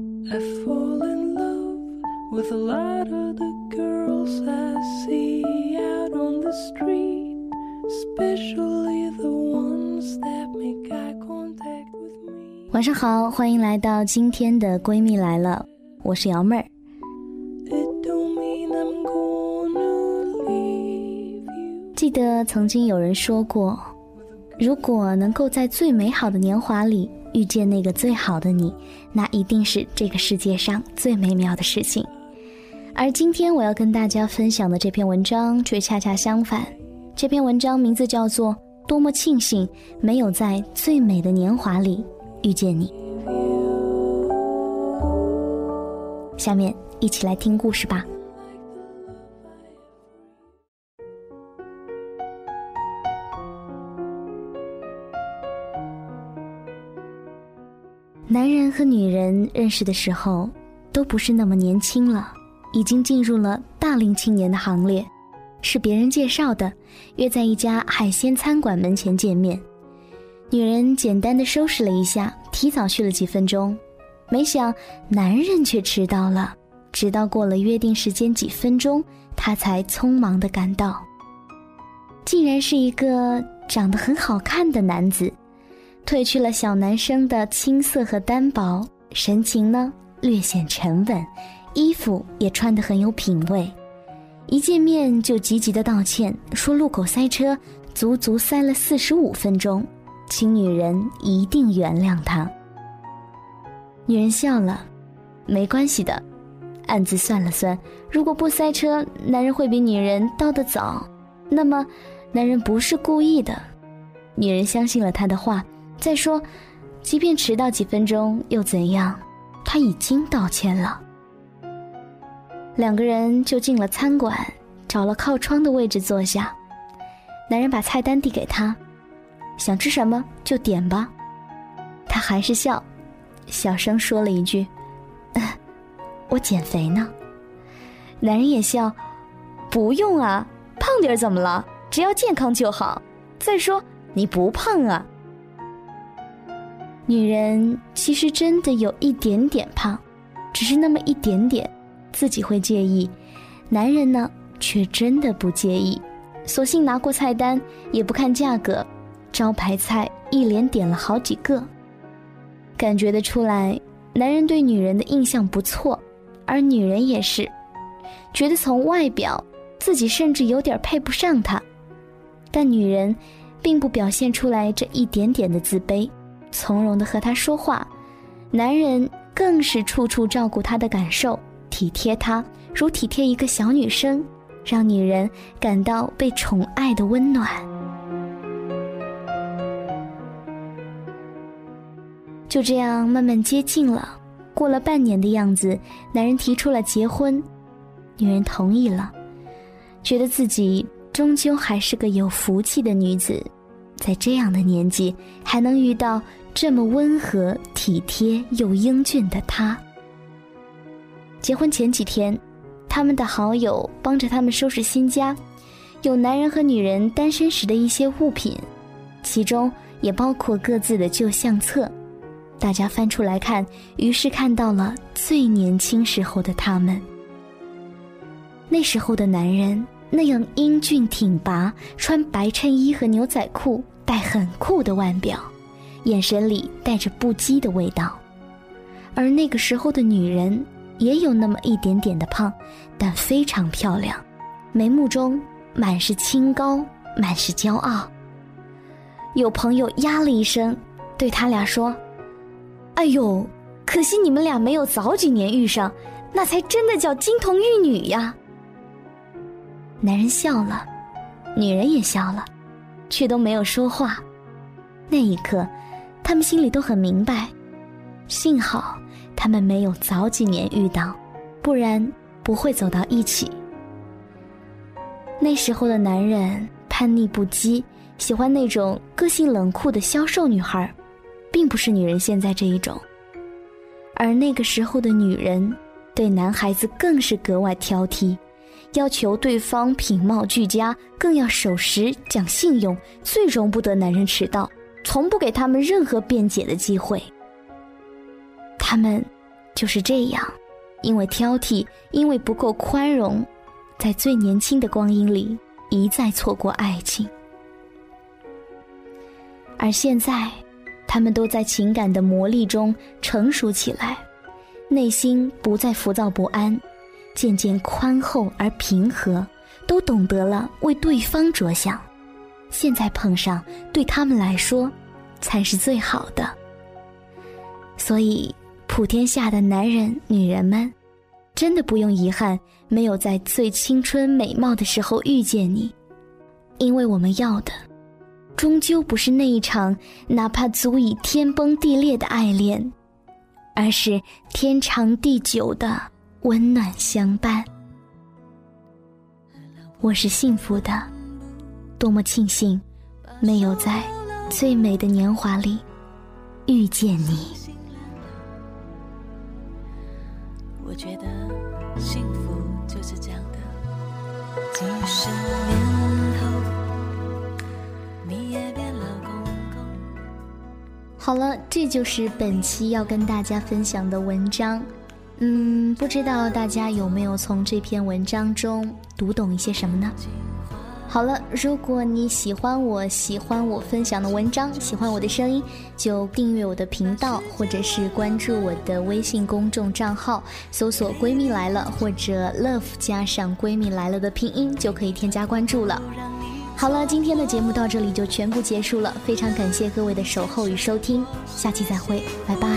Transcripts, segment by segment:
I fall in love with a lot of the girls I see out on the street, especially the ones that make eye contact with me. 晚上好，欢迎来到今天的闺蜜来了，我是瑶妹儿。It don't mean I'm gonna leave you. 记得曾经有人说过，如果能够在最美好的年华里遇见那个最好的你，那一定是这个世界上最美妙的事情。而今天我要跟大家分享的这篇文章却恰恰相反。这篇文章名字叫做《多么庆幸没有在最美的年华里遇见你》。下面一起来听故事吧。和女人认识的时候，都不是那么年轻了，已经进入了大龄青年的行列，是别人介绍的，约在一家海鲜餐馆门前见面。女人简单的收拾了一下，提早去了几分钟，没想男人却迟到了，直到过了约定时间几分钟，他才匆忙的赶到。竟然是一个长得很好看的男子。褪去了小男生的青涩和单薄，神情呢略显沉稳，衣服也穿得很有品味。一见面就急急的道歉，说路口塞车，足足塞了四十五分钟，请女人一定原谅他。女人笑了，没关系的，暗自算了算，如果不塞车，男人会比女人到得早，那么男人不是故意的。女人相信了他的话。再说，即便迟到几分钟又怎样？他已经道歉了。两个人就进了餐馆，找了靠窗的位置坐下。男人把菜单递给他，想吃什么就点吧。他还是笑，小声说了一句：“嗯我减肥呢。”男人也笑：“不用啊，胖点怎么了？只要健康就好。再说你不胖啊。”女人其实真的有一点点胖，只是那么一点点，自己会介意。男人呢，却真的不介意，索性拿过菜单，也不看价格，招牌菜一连点了好几个。感觉得出来，男人对女人的印象不错，而女人也是，觉得从外表自己甚至有点配不上他，但女人并不表现出来这一点点的自卑。从容的和他说话，男人更是处处照顾她的感受，体贴她，如体贴一个小女生，让女人感到被宠爱的温暖。就这样慢慢接近了，过了半年的样子，男人提出了结婚，女人同意了，觉得自己终究还是个有福气的女子。在这样的年纪，还能遇到这么温和、体贴又英俊的他。结婚前几天，他们的好友帮着他们收拾新家，有男人和女人单身时的一些物品，其中也包括各自的旧相册。大家翻出来看，于是看到了最年轻时候的他们。那时候的男人。那样英俊挺拔，穿白衬衣和牛仔裤，戴很酷的腕表，眼神里带着不羁的味道。而那个时候的女人也有那么一点点的胖，但非常漂亮，眉目中满是清高，满是骄傲。有朋友呀了一声，对他俩说：“哎呦，可惜你们俩没有早几年遇上，那才真的叫金童玉女呀。”男人笑了，女人也笑了，却都没有说话。那一刻，他们心里都很明白，幸好他们没有早几年遇到，不然不会走到一起。那时候的男人叛逆不羁，喜欢那种个性冷酷的消瘦女孩，并不是女人现在这一种。而那个时候的女人，对男孩子更是格外挑剔。要求对方品貌俱佳，更要守时讲信用，最容不得男人迟到，从不给他们任何辩解的机会。他们就是这样，因为挑剔，因为不够宽容，在最年轻的光阴里一再错过爱情。而现在，他们都在情感的磨砺中成熟起来，内心不再浮躁不安，渐渐宽厚而平和，都懂得了为对方着想。现在碰上，对他们来说，才是最好的。所以，普天下的男人、女人们，真的不用遗憾没有在最青春美貌的时候遇见你，因为我们要的，终究不是那一场哪怕足以天崩地裂的爱恋，而是天长地久的温暖相伴。我是幸福的。多么庆幸，没有在最美的年华里遇见你。我觉得幸福就是这样的，几十年后你也变老公公。好了，这就是本期要跟大家分享的文章。嗯，不知道大家有没有从这篇文章中读懂一些什么呢？好了，如果你喜欢我喜欢我分享的文章，喜欢我的声音，就订阅我的频道，或者是关注我的微信公众账号，搜索“闺蜜来了”或者 “love” 加上“闺蜜来了”的拼音，就可以添加关注了。好了，今天的节目到这里就全部结束了，非常感谢各位的守候与收听，下期再会，拜拜。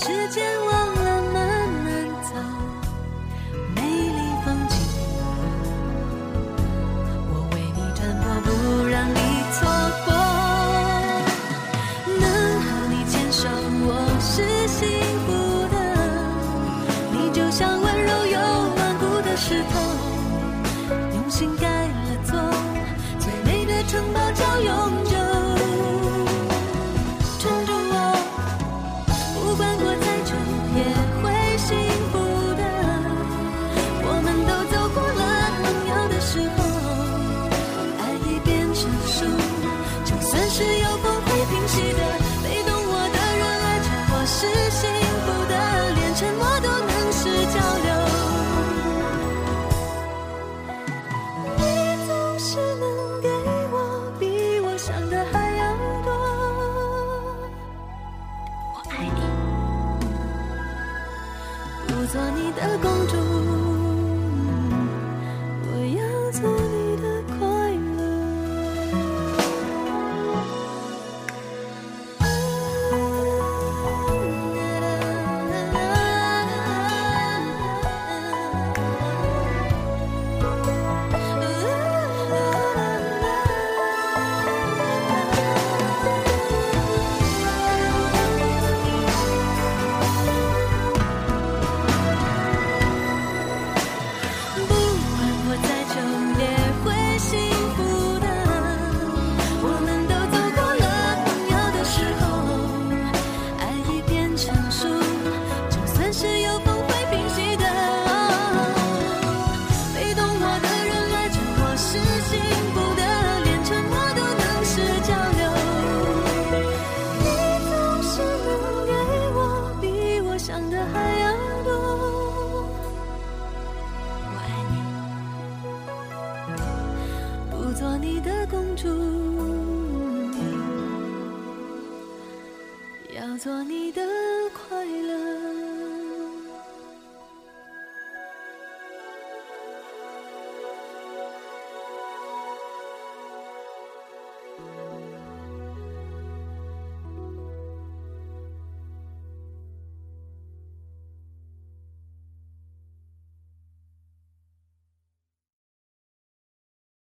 时间忘了慢慢走，做你的公主。